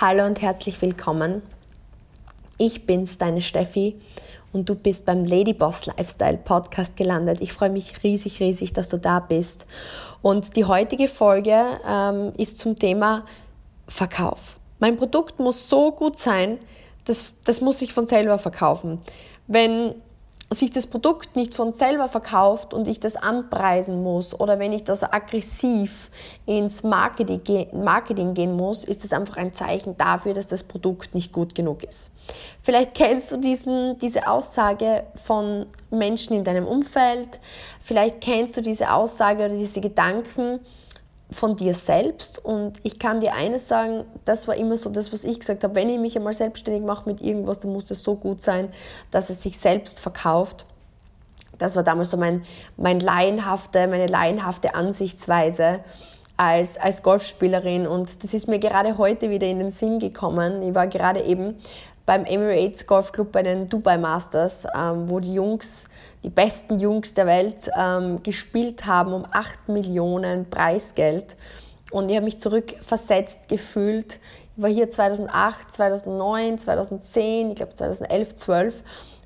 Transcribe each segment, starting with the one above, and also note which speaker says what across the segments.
Speaker 1: Hallo und herzlich willkommen. Ich bin's, deine Steffi, und du bist beim Ladyboss Lifestyle Podcast gelandet. Ich freue mich riesig, riesig, dass du da bist. Und die heutige Folge ähm, ist zum Thema Verkauf. Mein Produkt muss so gut sein, das, das muss sich von selber verkaufen. Wenn sich das Produkt nicht von selber verkauft und ich das anpreisen muss oder wenn ich das aggressiv ins Marketing, gehen muss, ist das einfach ein Zeichen dafür, dass das Produkt nicht gut genug ist. Vielleicht kennst du diesen, diese Aussage von Menschen in deinem Umfeld, vielleicht kennst du diese Aussage oder diese Gedanken, von dir selbst. Und ich kann dir eines sagen, das war immer so das, was ich gesagt habe. Wenn ich mich einmal selbstständig mache mit irgendwas, dann muss das so gut sein, dass es sich selbst verkauft. Das war damals so mein, mein laienhafte, meine laienhafte Ansichtsweise als, als Golfspielerin. Und das ist mir gerade heute wieder in den Sinn gekommen. Ich war gerade eben beim Emirates Golf Club bei den Dubai Masters, ähm, wo die Jungs die besten Jungs der Welt ähm, gespielt haben um 8 Millionen Preisgeld. Und ich habe mich zurückversetzt gefühlt. Ich war hier 2008, 2009, 2010, ich glaube 2011, 12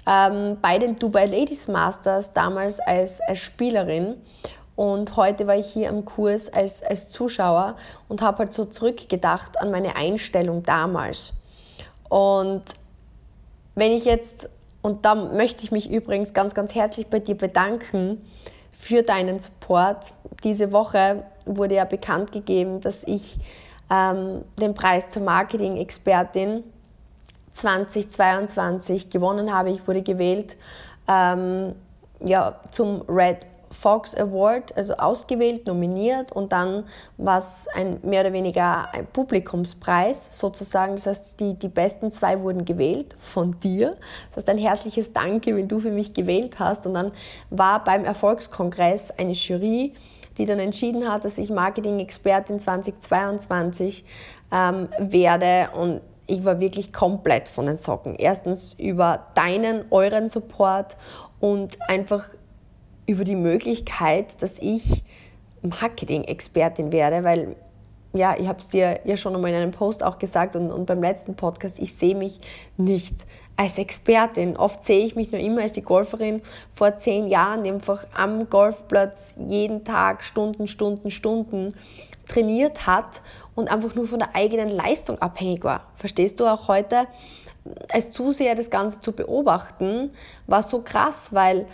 Speaker 1: ähm, bei den Dubai Ladies Masters damals als, als Spielerin. Und heute war ich hier am Kurs als, als Zuschauer und habe halt so zurückgedacht an meine Einstellung damals. Und wenn ich jetzt und da möchte ich mich übrigens ganz, ganz herzlich bei dir bedanken für deinen Support. Diese Woche wurde ja bekannt gegeben, dass ich ähm, den Preis zur Marketing-Expertin 2022 gewonnen habe. Ich wurde gewählt ähm, ja, zum Red Fox Award, also ausgewählt, nominiert und dann war es ein mehr oder weniger ein Publikumspreis sozusagen. Das heißt, die, die besten zwei wurden gewählt von dir. Das heißt, ein herzliches Danke, wenn du für mich gewählt hast. Und dann war beim Erfolgskongress eine Jury, die dann entschieden hat, dass ich Marketing-Expertin 2022 ähm, werde und ich war wirklich komplett von den Socken. Erstens über deinen, euren Support und einfach über die Möglichkeit, dass ich Marketing-Expertin werde, weil ja, ich habe es dir ja schon einmal in einem Post auch gesagt und, und beim letzten Podcast, ich sehe mich nicht als Expertin. Oft sehe ich mich nur immer als die Golferin vor zehn Jahren, die einfach am Golfplatz jeden Tag Stunden, Stunden, Stunden trainiert hat und einfach nur von der eigenen Leistung abhängig war. Verstehst du auch heute? Als Zuseher das Ganze zu beobachten, war so krass, weil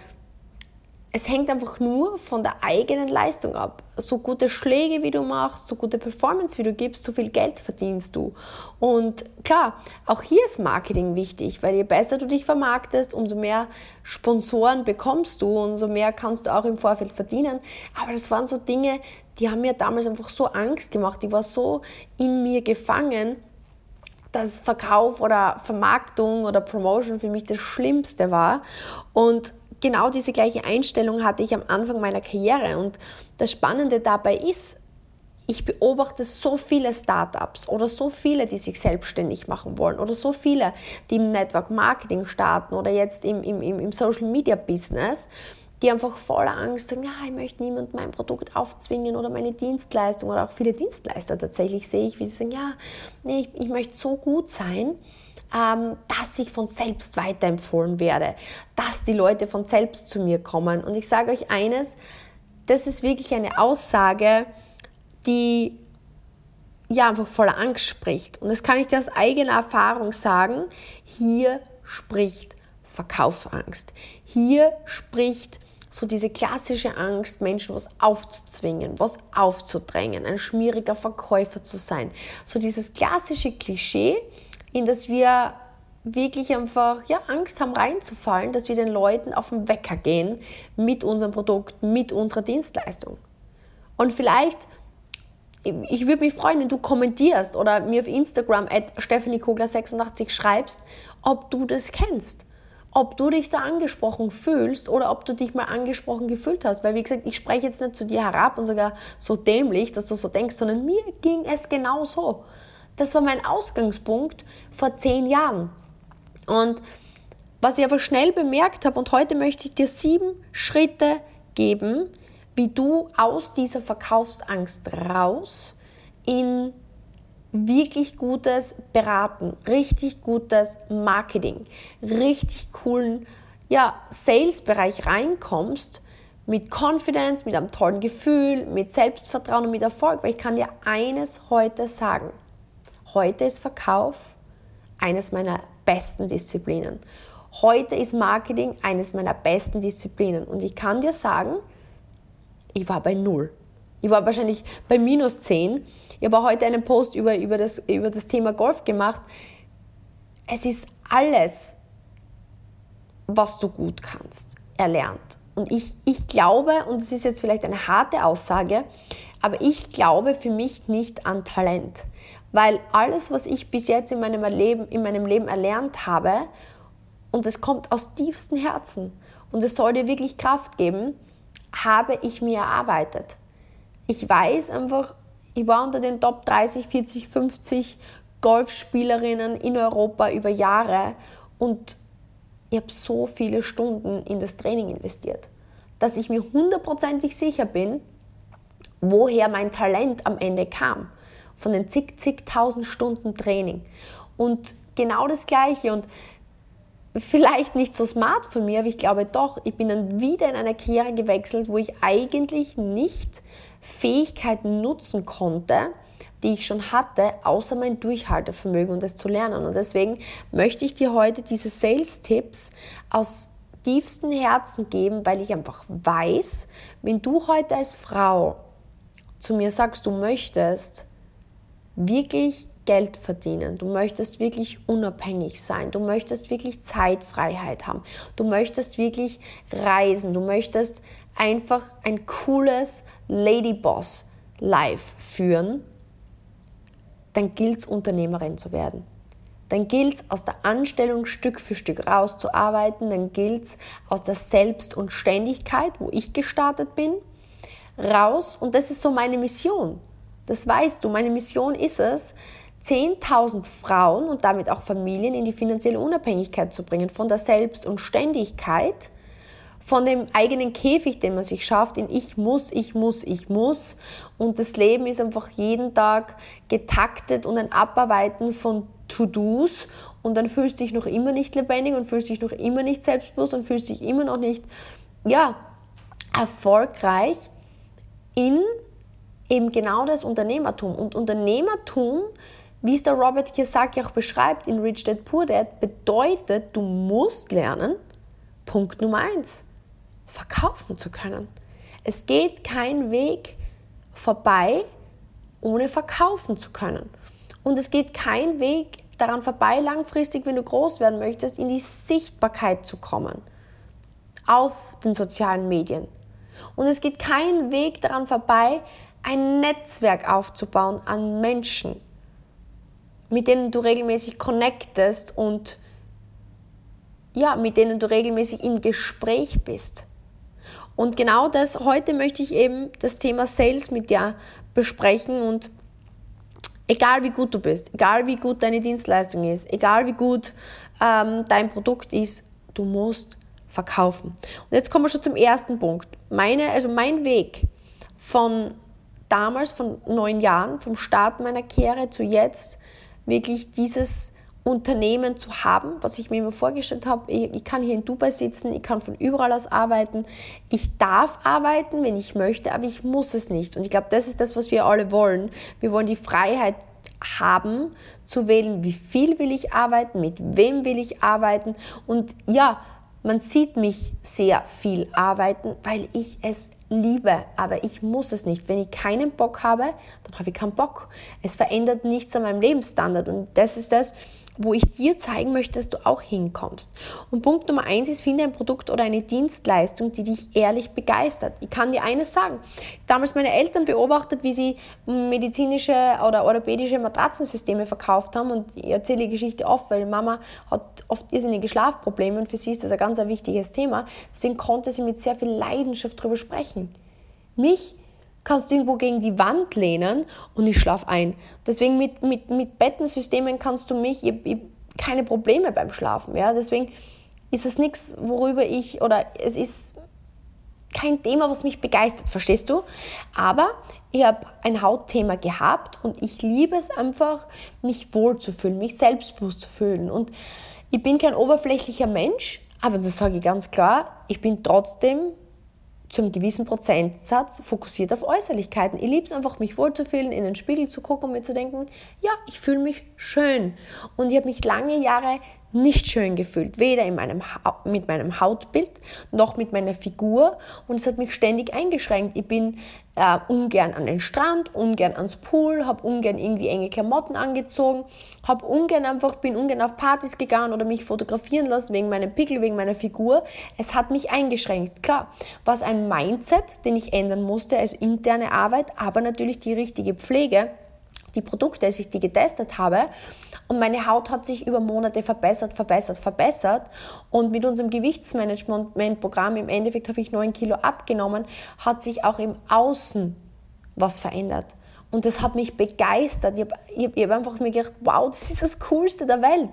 Speaker 1: es hängt einfach nur von der eigenen Leistung ab. So gute Schläge, wie du machst, so gute Performance, wie du gibst, so viel Geld verdienst du. Und klar, auch hier ist Marketing wichtig, weil je besser du dich vermarktest, umso mehr Sponsoren bekommst du, umso mehr kannst du auch im Vorfeld verdienen. Aber das waren so Dinge, die haben mir damals einfach so Angst gemacht. Ich war so in mir gefangen, dass Verkauf oder Vermarktung oder Promotion für mich das Schlimmste war. Und genau diese gleiche Einstellung hatte ich am Anfang meiner Karriere. Und das Spannende dabei ist, ich beobachte so viele Startups oder so viele, die sich selbstständig machen wollen oder so viele, die im Network Marketing starten oder jetzt im, im, im Social Media Business, die einfach voller Angst sagen, ja, ich möchte niemand mein Produkt aufzwingen oder meine Dienstleistung oder auch viele Dienstleister tatsächlich sehe ich, wie sie sagen, ja, nee, ich, ich möchte so gut sein, dass ich von selbst weiterempfohlen werde, dass die Leute von selbst zu mir kommen. Und ich sage euch eines, das ist wirklich eine Aussage, die ja einfach voller Angst spricht. Und das kann ich dir aus eigener Erfahrung sagen. Hier spricht Verkaufsangst. Hier spricht so diese klassische Angst, Menschen was aufzuzwingen, was aufzudrängen, ein schmieriger Verkäufer zu sein. So dieses klassische Klischee, in das wir wirklich einfach ja, Angst haben reinzufallen, dass wir den Leuten auf den Wecker gehen mit unserem Produkt, mit unserer Dienstleistung. Und vielleicht, ich würde mich freuen, wenn du kommentierst oder mir auf Instagram at stephaniekogler86 schreibst, ob du das kennst. Ob du dich da angesprochen fühlst oder ob du dich mal angesprochen gefühlt hast. Weil, wie gesagt, ich spreche jetzt nicht zu dir herab und sogar so dämlich, dass du so denkst, sondern mir ging es genau so. Das war mein Ausgangspunkt vor zehn Jahren. Und was ich aber schnell bemerkt habe, und heute möchte ich dir sieben Schritte geben, wie du aus dieser Verkaufsangst raus in wirklich gutes Beraten, richtig gutes Marketing, richtig coolen ja, Sales-Bereich reinkommst, mit Confidence, mit einem tollen Gefühl, mit Selbstvertrauen und mit Erfolg. Weil ich kann dir eines heute sagen. Heute ist Verkauf eines meiner besten Disziplinen. Heute ist Marketing eines meiner besten Disziplinen. Und ich kann dir sagen, ich war bei null. Ich war wahrscheinlich bei minus 10. Ich habe heute einen Post über, über, das, über das Thema Golf gemacht. Es ist alles, was du gut kannst, erlernt. Und ich, ich glaube, und es ist jetzt vielleicht eine harte Aussage, aber ich glaube für mich nicht an Talent. Weil alles, was ich bis jetzt in meinem Leben, in meinem Leben erlernt habe, und es kommt aus tiefstem Herzen und es soll dir wirklich Kraft geben, habe ich mir erarbeitet. Ich weiß einfach, ich war unter den Top 30, 40, 50 Golfspielerinnen in Europa über Jahre und ich habe so viele Stunden in das Training investiert, dass ich mir hundertprozentig sicher bin, woher mein Talent am Ende kam. Von den zig, zigtausend Stunden Training. Und genau das Gleiche. Und vielleicht nicht so smart von mir, aber ich glaube doch, ich bin dann wieder in eine Karriere gewechselt, wo ich eigentlich nicht Fähigkeiten nutzen konnte, die ich schon hatte, außer mein Durchhaltevermögen und das zu lernen. Und deswegen möchte ich dir heute diese Sales-Tipps aus tiefstem Herzen geben, weil ich einfach weiß, wenn du heute als Frau zu mir sagst, du möchtest wirklich Geld verdienen, du möchtest wirklich unabhängig sein, du möchtest wirklich Zeitfreiheit haben, du möchtest wirklich reisen, du möchtest einfach ein cooles Ladyboss Life führen, dann gilt es, Unternehmerin zu werden. Dann gilt es, aus der Anstellung Stück für Stück rauszuarbeiten. Dann gilt es, aus der Selbst- und Ständigkeit, wo ich gestartet bin, raus. Und das ist so meine Mission. Das weißt du. Meine Mission ist es, 10.000 Frauen und damit auch Familien in die finanzielle Unabhängigkeit zu bringen, von der Selbst- und Ständigkeit von dem eigenen Käfig, den man sich schafft, in ich muss, ich muss, ich muss. Und das Leben ist einfach jeden Tag getaktet und ein Abarbeiten von To-Dos. Und dann fühlst du dich noch immer nicht lebendig und fühlst dich noch immer nicht selbstbewusst und fühlst dich immer noch nicht, ja, erfolgreich in eben genau das Unternehmertum. Und Unternehmertum, wie es der Robert Kiyosaki auch beschreibt in Rich Dad Poor Dad, bedeutet, du musst lernen, Punkt Nummer eins, verkaufen zu können. Es geht kein Weg vorbei, ohne verkaufen zu können. Und es geht kein Weg daran vorbei, langfristig, wenn du groß werden möchtest, in die Sichtbarkeit zu kommen. Auf den sozialen Medien. Und es geht kein Weg daran vorbei, ein Netzwerk aufzubauen an Menschen, mit denen du regelmäßig connectest und ja, mit denen du regelmäßig im Gespräch bist. Und genau das, heute möchte ich eben das Thema Sales mit dir besprechen und egal wie gut du bist, egal wie gut deine Dienstleistung ist, egal wie gut ähm, dein Produkt ist, du musst verkaufen. Und jetzt kommen wir schon zum ersten Punkt. Meine, also mein Weg von damals, von neun Jahren, vom Start meiner Karriere zu jetzt, wirklich dieses Unternehmen zu haben, was ich mir immer vorgestellt habe. Ich, ich, kann hier in Dubai sitzen, ich kann von überall aus arbeiten. Ich darf arbeiten, wenn ich möchte, aber ich muss es nicht. Und ich glaube, das ist das, was wir alle wollen. Wir wollen die Freiheit haben, zu wählen, wie viel will ich arbeiten, mit wem will ich arbeiten. Und ja, man sieht mich sehr viel arbeiten, weil ich es liebe, aber ich muss es nicht. Wenn ich keinen Bock habe, dann habe ich keinen Bock. Es verändert nichts an meinem Lebensstandard und das ist das, wo ich dir zeigen möchte, dass du auch hinkommst. Und Punkt Nummer eins ist, finde ein Produkt oder eine Dienstleistung, die dich ehrlich begeistert. Ich kann dir eines sagen. Damals meine Eltern beobachtet, wie sie medizinische oder orthopädische Matratzensysteme verkauft haben und ich erzähle die Geschichte oft, weil Mama hat oft irrsinnige Schlafprobleme und für sie ist das ein ganz ein wichtiges Thema. Deswegen konnte sie mit sehr viel Leidenschaft darüber sprechen. Mich kannst du irgendwo gegen die Wand lehnen und ich schlafe ein. Deswegen mit, mit, mit Bettensystemen kannst du mich, ich, ich, keine Probleme beim Schlafen. Ja? Deswegen ist es nichts, worüber ich, oder es ist kein Thema, was mich begeistert, verstehst du? Aber ich habe ein Hautthema gehabt und ich liebe es einfach, mich wohlzufühlen, mich selbstbewusst zu fühlen. Und ich bin kein oberflächlicher Mensch, aber das sage ich ganz klar, ich bin trotzdem zum gewissen Prozentsatz fokussiert auf Äußerlichkeiten. Ich liebe es einfach, mich wohlzufühlen, in den Spiegel zu gucken und mir zu denken, ja, ich fühle mich schön. Und ich habe mich lange Jahre nicht schön gefühlt, weder in meinem mit meinem Hautbild noch mit meiner Figur und es hat mich ständig eingeschränkt. Ich bin äh, ungern an den Strand, ungern ans Pool, habe ungern irgendwie enge Klamotten angezogen, habe ungern einfach bin ungern auf Partys gegangen oder mich fotografieren lassen wegen meinem Pickel, wegen meiner Figur. Es hat mich eingeschränkt. Klar, was ein Mindset, den ich ändern musste als interne Arbeit, aber natürlich die richtige Pflege die Produkte, als ich die getestet habe. Und meine Haut hat sich über Monate verbessert, verbessert, verbessert. Und mit unserem Gewichtsmanagement-Programm, im Endeffekt habe ich 9 Kilo abgenommen, hat sich auch im Außen was verändert. Und das hat mich begeistert. Ich habe hab, hab einfach mir gedacht, wow, das ist das Coolste der Welt.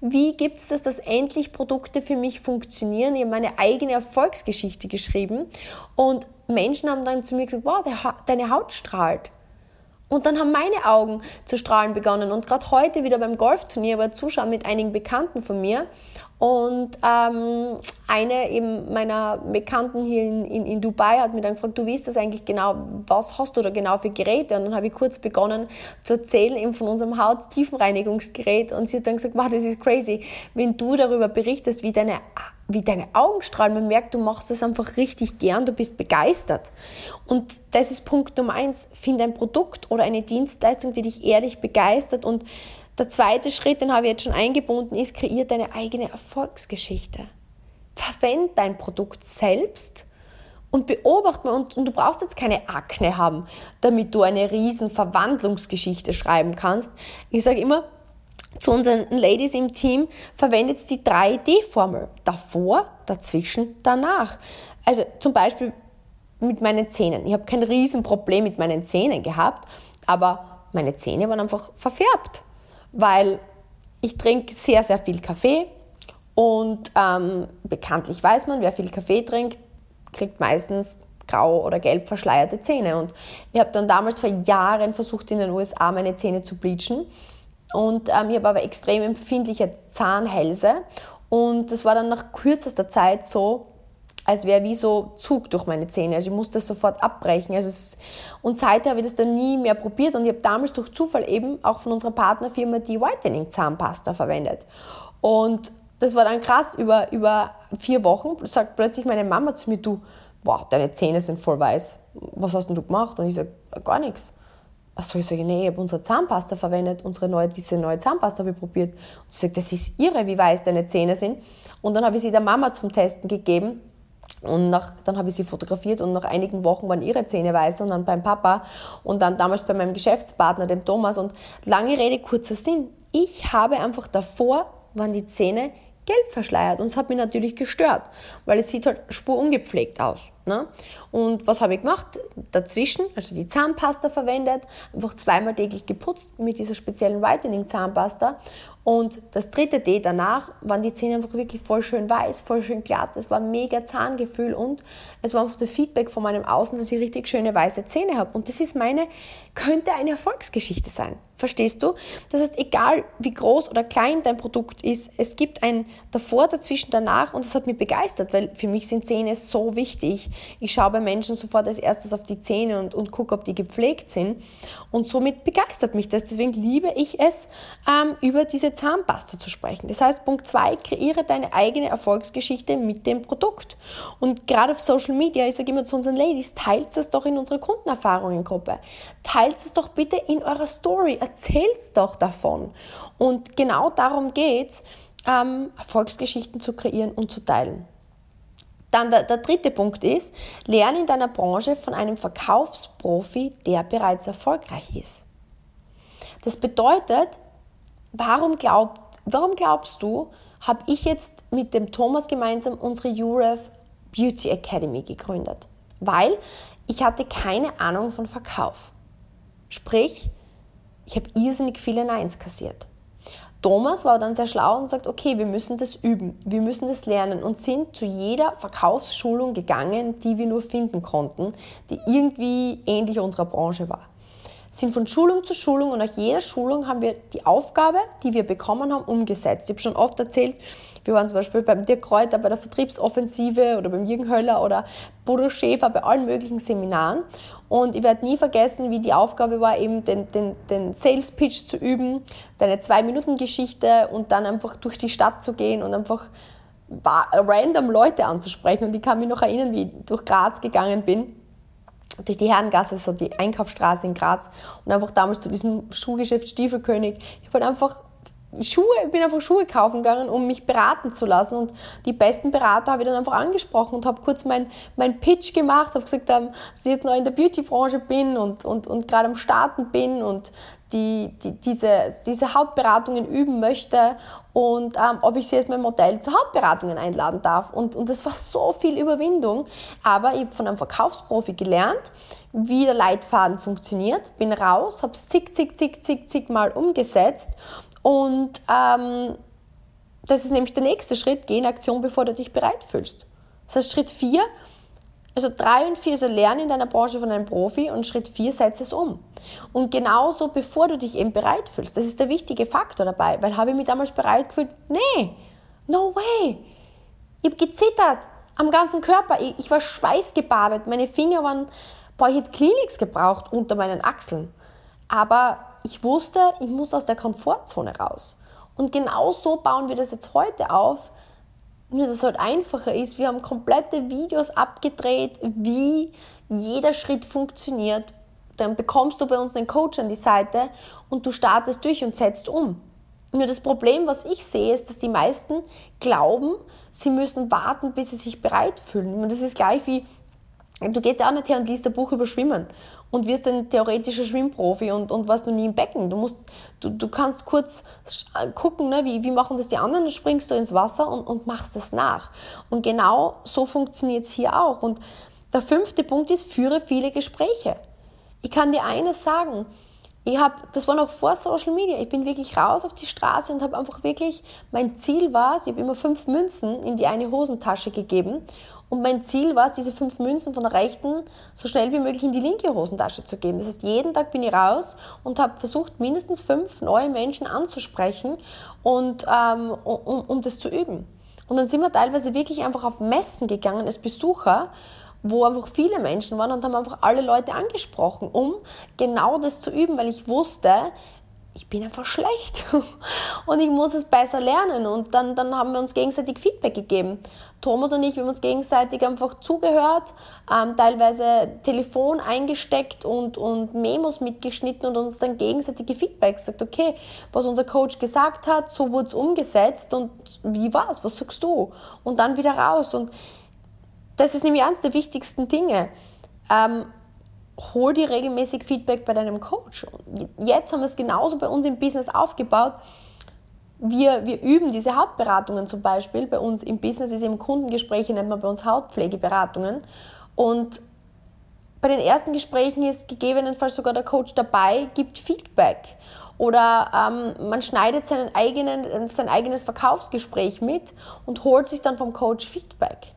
Speaker 1: Wie gibt es das, dass endlich Produkte für mich funktionieren? Ich habe meine eigene Erfolgsgeschichte geschrieben und Menschen haben dann zu mir gesagt, wow, deine Haut strahlt. Und dann haben meine Augen zu strahlen begonnen. Und gerade heute wieder beim Golfturnier war Zuschauer mit einigen Bekannten von mir. Und ähm, eine eben meiner Bekannten hier in, in, in, Dubai hat mir dann gefragt, du weißt das eigentlich genau, was hast du da genau für Geräte? Und dann habe ich kurz begonnen zu erzählen eben von unserem Haut-Tiefenreinigungsgerät. Und sie hat dann gesagt, wow, das ist crazy, wenn du darüber berichtest, wie deine wie deine Augen strahlen. Man merkt, du machst es einfach richtig gern, du bist begeistert. Und das ist Punkt Nummer eins. Finde ein Produkt oder eine Dienstleistung, die dich ehrlich begeistert. Und der zweite Schritt, den habe ich jetzt schon eingebunden, ist, kreier deine eigene Erfolgsgeschichte. Verwende dein Produkt selbst und beobachte mal. Und, und du brauchst jetzt keine Akne haben, damit du eine riesen Verwandlungsgeschichte schreiben kannst. Ich sage immer, zu unseren Ladies im Team verwendet die 3D-Formel. Davor, dazwischen, danach. Also zum Beispiel mit meinen Zähnen. Ich habe kein Riesenproblem mit meinen Zähnen gehabt, aber meine Zähne waren einfach verfärbt, weil ich trinke sehr, sehr viel Kaffee und ähm, bekanntlich weiß man, wer viel Kaffee trinkt, kriegt meistens grau oder gelb verschleierte Zähne. Und ich habe dann damals vor Jahren versucht, in den USA meine Zähne zu bleachen und ähm, ich habe aber extrem empfindliche Zahnhälse. Und das war dann nach kürzester Zeit so, als wäre wie so Zug durch meine Zähne. Also ich musste das sofort abbrechen. Also es, und seither habe ich das dann nie mehr probiert. Und ich habe damals durch Zufall eben auch von unserer Partnerfirma die Whitening Zahnpasta verwendet. Und das war dann krass. Über, über vier Wochen sagt plötzlich meine Mama zu mir, du, boah, deine Zähne sind voll weiß. Was hast denn du gemacht? Und ich sage, gar nichts. Achso, ich sage, nee, ich habe unsere Zahnpasta verwendet, unsere neue, diese neue Zahnpasta habe ich probiert. Und sie sagt, das ist irre, wie weiß deine Zähne sind. Und dann habe ich sie der Mama zum Testen gegeben. Und nach, dann habe ich sie fotografiert und nach einigen Wochen waren ihre Zähne weiß und dann beim Papa und dann damals bei meinem Geschäftspartner, dem Thomas. Und lange Rede, kurzer Sinn. Ich habe einfach davor, waren die Zähne gelb verschleiert und es hat mich natürlich gestört, weil es sieht halt spurungepflegt aus. Ne? Und was habe ich gemacht? Dazwischen, also die Zahnpasta verwendet, einfach zweimal täglich geputzt mit dieser speziellen Whitening Zahnpasta. Und das dritte D danach waren die Zähne einfach wirklich voll schön weiß, voll schön glatt. Es war mega Zahngefühl und es war einfach das Feedback von meinem Außen, dass ich richtig schöne weiße Zähne habe. Und das ist meine, könnte eine Erfolgsgeschichte sein. Verstehst du? Das heißt, egal wie groß oder klein dein Produkt ist, es gibt ein davor, dazwischen, danach und das hat mich begeistert, weil für mich sind Zähne so wichtig. Ich schaue bei Menschen sofort als erstes auf die Zähne und, und gucke, ob die gepflegt sind. Und somit begeistert mich das. Deswegen liebe ich es, ähm, über diese Zahnpasta zu sprechen. Das heißt, Punkt 2, kreiere deine eigene Erfolgsgeschichte mit dem Produkt. Und gerade auf Social Media, ich sage immer zu unseren Ladies, teilt es doch in unserer Kundenerfahrungengruppe. Teilt es doch bitte in eurer Story. Erzählt es doch davon. Und genau darum geht es, ähm, Erfolgsgeschichten zu kreieren und zu teilen. Dann der, der dritte Punkt ist, lerne in deiner Branche von einem Verkaufsprofi, der bereits erfolgreich ist. Das bedeutet, warum, glaubt, warum glaubst du, habe ich jetzt mit dem Thomas gemeinsam unsere UREF Beauty Academy gegründet? Weil ich hatte keine Ahnung von Verkauf. Sprich, ich habe irrsinnig viele Neins kassiert. Thomas war dann sehr schlau und sagt, okay, wir müssen das üben, wir müssen das lernen und sind zu jeder Verkaufsschulung gegangen, die wir nur finden konnten, die irgendwie ähnlich unserer Branche war. Sind von Schulung zu Schulung und nach jeder Schulung haben wir die Aufgabe, die wir bekommen haben, umgesetzt. Ich habe schon oft erzählt, wir waren zum Beispiel beim Dirk Kräuter bei der Vertriebsoffensive oder beim Jürgen Höller oder Bodo Schäfer bei allen möglichen Seminaren. Und ich werde nie vergessen, wie die Aufgabe war, eben den, den, den Sales Pitch zu üben, deine Zwei-Minuten-Geschichte und dann einfach durch die Stadt zu gehen und einfach random Leute anzusprechen. Und ich kann mich noch erinnern, wie ich durch Graz gegangen bin durch die Herrengasse, so die Einkaufsstraße in Graz und einfach damals zu diesem Schuhgeschäft Stiefelkönig. Ich habe halt einfach Schuhe, ich bin einfach Schuhe kaufen gegangen, um mich beraten zu lassen. Und die besten Berater habe ich dann einfach angesprochen und habe kurz meinen mein Pitch gemacht, habe gesagt, ähm, dass ich jetzt noch in der Beauty-Branche bin und, und, und gerade am Starten bin und die, die, diese, diese Hautberatungen üben möchte und ähm, ob ich sie jetzt mein Modell zu Hautberatungen einladen darf. Und, und das war so viel Überwindung. Aber ich habe von einem Verkaufsprofi gelernt, wie der Leitfaden funktioniert, bin raus, habe es zig, zig, zig, zig, zig Mal umgesetzt und ähm, das ist nämlich der nächste Schritt, geh in Aktion, bevor du dich bereit fühlst. Das heißt, Schritt 4, also 3 und 4, also lerne in deiner Branche von einem Profi und Schritt 4, setze es um. Und genauso, bevor du dich eben bereit fühlst, das ist der wichtige Faktor dabei, weil habe ich mich damals bereit gefühlt? Nee, no way. Ich habe gezittert am ganzen Körper, ich, ich war schweißgebadet, meine Finger waren, boah, ich hätte Kliniks gebraucht unter meinen Achseln. Aber ich wusste, ich muss aus der Komfortzone raus. Und genau so bauen wir das jetzt heute auf. Nur, dass es halt einfacher ist. Wir haben komplette Videos abgedreht, wie jeder Schritt funktioniert. Dann bekommst du bei uns einen Coach an die Seite und du startest durch und setzt um. Nur das Problem, was ich sehe, ist, dass die meisten glauben, sie müssen warten, bis sie sich bereit fühlen. Und das ist gleich wie Du gehst ja auch nicht her und liest ein Buch über Schwimmen und wirst ein theoretischer Schwimmprofi und, und warst noch nie im Becken. Du, musst, du, du kannst kurz gucken, ne, wie, wie machen das die anderen, dann springst du ins Wasser und, und machst es nach. Und genau so funktioniert es hier auch. Und der fünfte Punkt ist, führe viele Gespräche. Ich kann dir eines sagen, ich habe, das war noch vor Social Media, ich bin wirklich raus auf die Straße und habe einfach wirklich, mein Ziel war es, ich habe immer fünf Münzen in die eine Hosentasche gegeben und mein Ziel war es, diese fünf Münzen von der rechten so schnell wie möglich in die linke Hosentasche zu geben. Das heißt, jeden Tag bin ich raus und habe versucht, mindestens fünf neue Menschen anzusprechen und ähm, um, um das zu üben. Und dann sind wir teilweise wirklich einfach auf Messen gegangen als Besucher, wo einfach viele Menschen waren und haben einfach alle Leute angesprochen, um genau das zu üben, weil ich wusste, ich bin einfach schlecht und ich muss es besser lernen. Und dann, dann haben wir uns gegenseitig Feedback gegeben. Thomas und ich, wir haben uns gegenseitig einfach zugehört, ähm, teilweise Telefon eingesteckt und, und Memos mitgeschnitten und uns dann gegenseitige Feedback gesagt, okay, was unser Coach gesagt hat, so wurde es umgesetzt und wie war es, was sagst du? Und dann wieder raus. Und das ist nämlich eines der wichtigsten Dinge. Ähm, hol dir regelmäßig Feedback bei deinem Coach. Jetzt haben wir es genauso bei uns im Business aufgebaut. Wir, wir üben diese Hautberatungen zum Beispiel. Bei uns im Business ist eben Kundengespräche, nennt man bei uns Hautpflegeberatungen. Und bei den ersten Gesprächen ist gegebenenfalls sogar der Coach dabei, gibt Feedback. Oder ähm, man schneidet seinen eigenen, sein eigenes Verkaufsgespräch mit und holt sich dann vom Coach Feedback.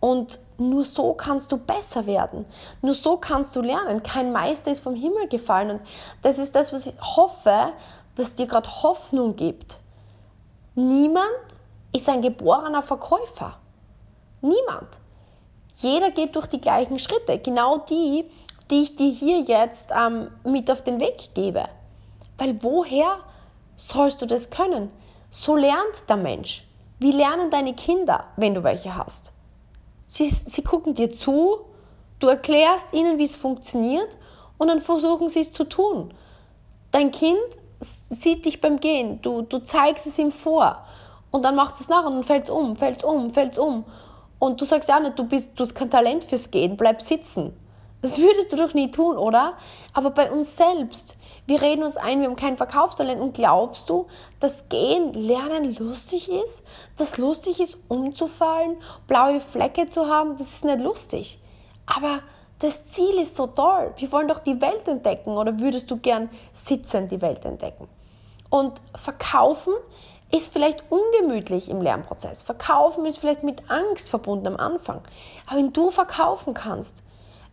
Speaker 1: Und nur so kannst du besser werden. Nur so kannst du lernen. Kein Meister ist vom Himmel gefallen. Und das ist das, was ich hoffe, dass dir gerade Hoffnung gibt. Niemand ist ein geborener Verkäufer. Niemand. Jeder geht durch die gleichen Schritte. Genau die, die ich dir hier jetzt ähm, mit auf den Weg gebe. Weil woher sollst du das können? So lernt der Mensch. Wie lernen deine Kinder, wenn du welche hast? Sie, sie gucken dir zu, du erklärst ihnen, wie es funktioniert und dann versuchen sie es zu tun. Dein Kind sieht dich beim Gehen, du, du zeigst es ihm vor und dann macht es nach und dann fällt es um, fällt es um, fällt es um. Und du sagst ja nicht, du, bist, du hast kein Talent fürs Gehen, bleib sitzen. Das würdest du doch nie tun, oder? Aber bei uns selbst, wir reden uns ein, wir haben kein Verkaufstalent. Und glaubst du, dass Gehen, Lernen lustig ist? Dass lustig ist, umzufallen, blaue Flecke zu haben? Das ist nicht lustig. Aber das Ziel ist so toll. Wir wollen doch die Welt entdecken. Oder würdest du gern sitzend die Welt entdecken? Und verkaufen ist vielleicht ungemütlich im Lernprozess. Verkaufen ist vielleicht mit Angst verbunden am Anfang. Aber wenn du verkaufen kannst,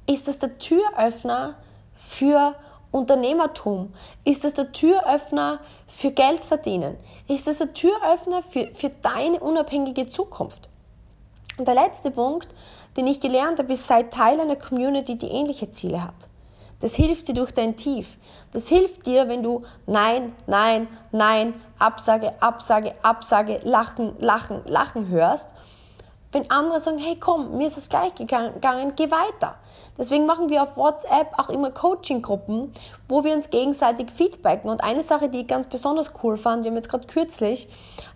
Speaker 1: ist das der Türöffner für Unternehmertum? Ist das der Türöffner für Geld verdienen? Ist das der Türöffner für, für deine unabhängige Zukunft? Und der letzte Punkt, den ich gelernt habe, ist, sei Teil einer Community, die ähnliche Ziele hat. Das hilft dir durch dein Tief. Das hilft dir, wenn du Nein, Nein, Nein, Absage, Absage, Absage, Lachen, Lachen, Lachen hörst. Wenn andere sagen, hey komm, mir ist es gleich gegangen, geh weiter. Deswegen machen wir auf WhatsApp auch immer Coaching-Gruppen, wo wir uns gegenseitig feedbacken. Und eine Sache, die ich ganz besonders cool fand, wir haben jetzt gerade kürzlich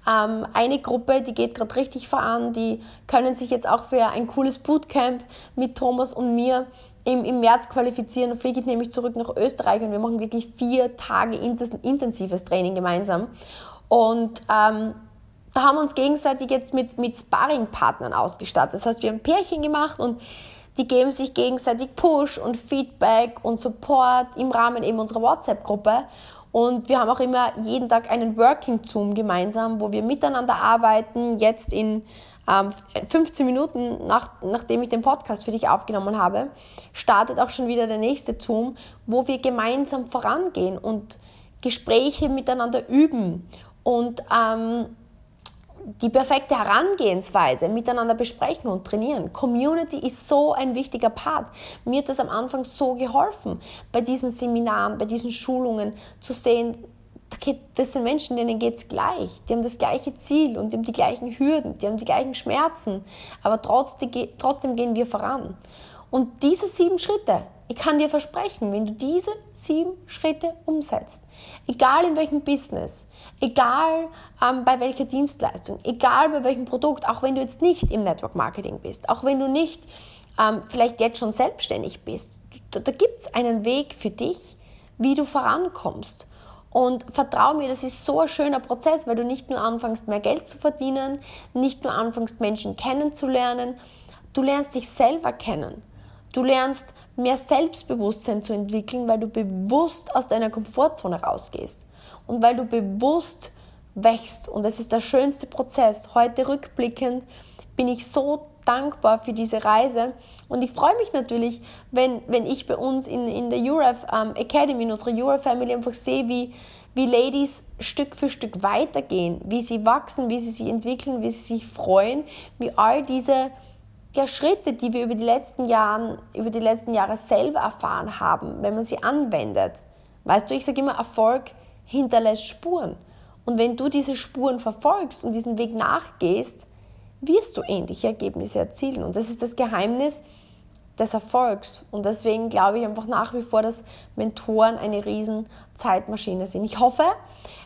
Speaker 1: ähm, eine Gruppe, die geht gerade richtig voran, die können sich jetzt auch für ein cooles Bootcamp mit Thomas und mir im, im März qualifizieren und fliege ich nämlich zurück nach Österreich und wir machen wirklich vier Tage intensives Training gemeinsam. Und ähm, da haben wir uns gegenseitig jetzt mit, mit Sparring-Partnern ausgestattet. Das heißt, wir haben Pärchen gemacht und die geben sich gegenseitig Push und Feedback und Support im Rahmen eben unserer WhatsApp-Gruppe. Und wir haben auch immer jeden Tag einen Working Zoom gemeinsam, wo wir miteinander arbeiten. Jetzt in ähm, 15 Minuten, nach, nachdem ich den Podcast für dich aufgenommen habe, startet auch schon wieder der nächste Zoom, wo wir gemeinsam vorangehen und Gespräche miteinander üben und ähm, die perfekte Herangehensweise miteinander besprechen und trainieren. Community ist so ein wichtiger Part. Mir hat das am Anfang so geholfen, bei diesen Seminaren, bei diesen Schulungen zu sehen, das sind Menschen, denen geht es gleich. Die haben das gleiche Ziel und die haben die gleichen Hürden, die haben die gleichen Schmerzen, aber trotzdem, gehen wir voran. Und diese sieben Schritte, ich kann dir versprechen, wenn du diese sieben Schritte umsetzt, egal in welchem Business, egal ähm, bei welcher Dienstleistung, egal bei welchem Produkt, auch wenn du jetzt nicht im Network Marketing bist, auch wenn du nicht ähm, vielleicht jetzt schon selbstständig bist, da, da gibt es einen Weg für dich, wie du vorankommst. Und vertrau mir, das ist so ein schöner Prozess, weil du nicht nur anfängst, mehr Geld zu verdienen, nicht nur anfängst, Menschen kennenzulernen, du lernst dich selber kennen. Du lernst mehr Selbstbewusstsein zu entwickeln, weil du bewusst aus deiner Komfortzone rausgehst und weil du bewusst wächst. Und das ist der schönste Prozess. Heute rückblickend bin ich so dankbar für diese Reise und ich freue mich natürlich, wenn, wenn ich bei uns in, in der URF ähm, Academy, in unserer URF Family einfach sehe, wie, wie Ladies Stück für Stück weitergehen, wie sie wachsen, wie sie sich entwickeln, wie sie sich freuen, wie all diese ja, Schritte, die wir über die, letzten Jahren, über die letzten Jahre selber erfahren haben, wenn man sie anwendet. Weißt du, ich sage immer, Erfolg hinterlässt Spuren. Und wenn du diese Spuren verfolgst und diesen Weg nachgehst, wirst du ähnliche Ergebnisse erzielen. Und das ist das Geheimnis des Erfolgs. Und deswegen glaube ich einfach nach wie vor, dass Mentoren eine riesen Zeitmaschine sind. Ich hoffe,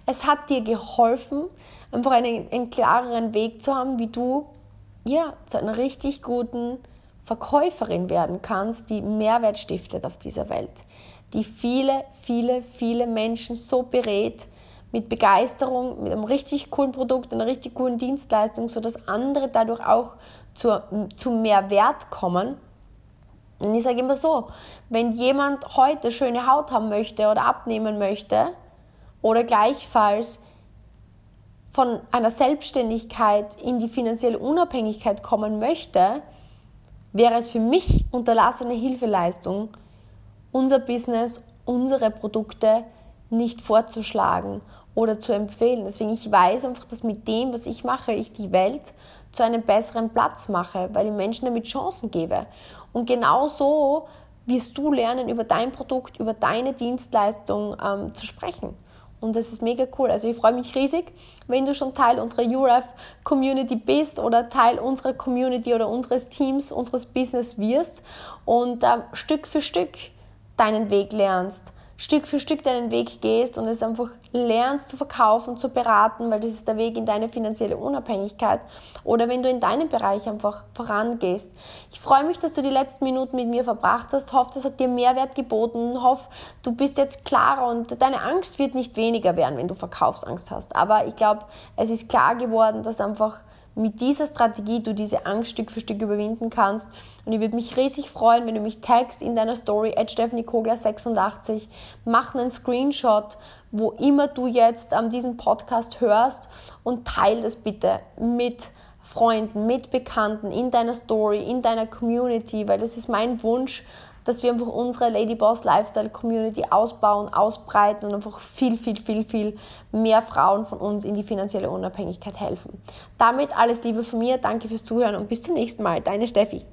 Speaker 1: es hat dir geholfen, einfach einen, einen klareren Weg zu haben, wie du ja, zu einer richtig guten Verkäuferin werden kannst, die Mehrwert stiftet auf dieser Welt, die viele, viele, viele Menschen so berät mit Begeisterung, mit einem richtig coolen Produkt, einer richtig coolen Dienstleistung, sodass andere dadurch auch zu, zu mehr Wert kommen. Und ich sage immer so, wenn jemand heute schöne Haut haben möchte oder abnehmen möchte oder gleichfalls von einer Selbstständigkeit in die finanzielle Unabhängigkeit kommen möchte, wäre es für mich unterlassene Hilfeleistung, unser Business, unsere Produkte nicht vorzuschlagen oder zu empfehlen. Deswegen ich weiß einfach, dass mit dem, was ich mache, ich die Welt zu einem besseren Platz mache, weil ich Menschen damit Chancen gebe. Und genau so wirst du lernen, über dein Produkt, über deine Dienstleistung ähm, zu sprechen. Und das ist mega cool. Also ich freue mich riesig, wenn du schon Teil unserer URF-Community bist oder Teil unserer Community oder unseres Teams, unseres Business wirst und äh, Stück für Stück deinen Weg lernst Stück für Stück deinen Weg gehst und es einfach lernst zu verkaufen, zu beraten, weil das ist der Weg in deine finanzielle Unabhängigkeit oder wenn du in deinem Bereich einfach vorangehst. Ich freue mich, dass du die letzten Minuten mit mir verbracht hast, hoffe, das hat dir Mehrwert geboten, hoffe, du bist jetzt klarer und deine Angst wird nicht weniger werden, wenn du Verkaufsangst hast, aber ich glaube, es ist klar geworden, dass einfach mit dieser Strategie du diese Angst Stück für Stück überwinden kannst. Und ich würde mich riesig freuen, wenn du mich tagst in deiner Story at Stephanie Kogler 86. Mach einen Screenshot, wo immer du jetzt ähm, diesen Podcast hörst und teile das bitte mit Freunden, mit Bekannten, in deiner Story, in deiner Community, weil das ist mein Wunsch, dass wir einfach unsere Ladyboss Lifestyle Community ausbauen, ausbreiten und einfach viel, viel, viel, viel mehr Frauen von uns in die finanzielle Unabhängigkeit helfen. Damit alles Liebe von mir, danke fürs Zuhören und bis zum nächsten Mal. Deine Steffi.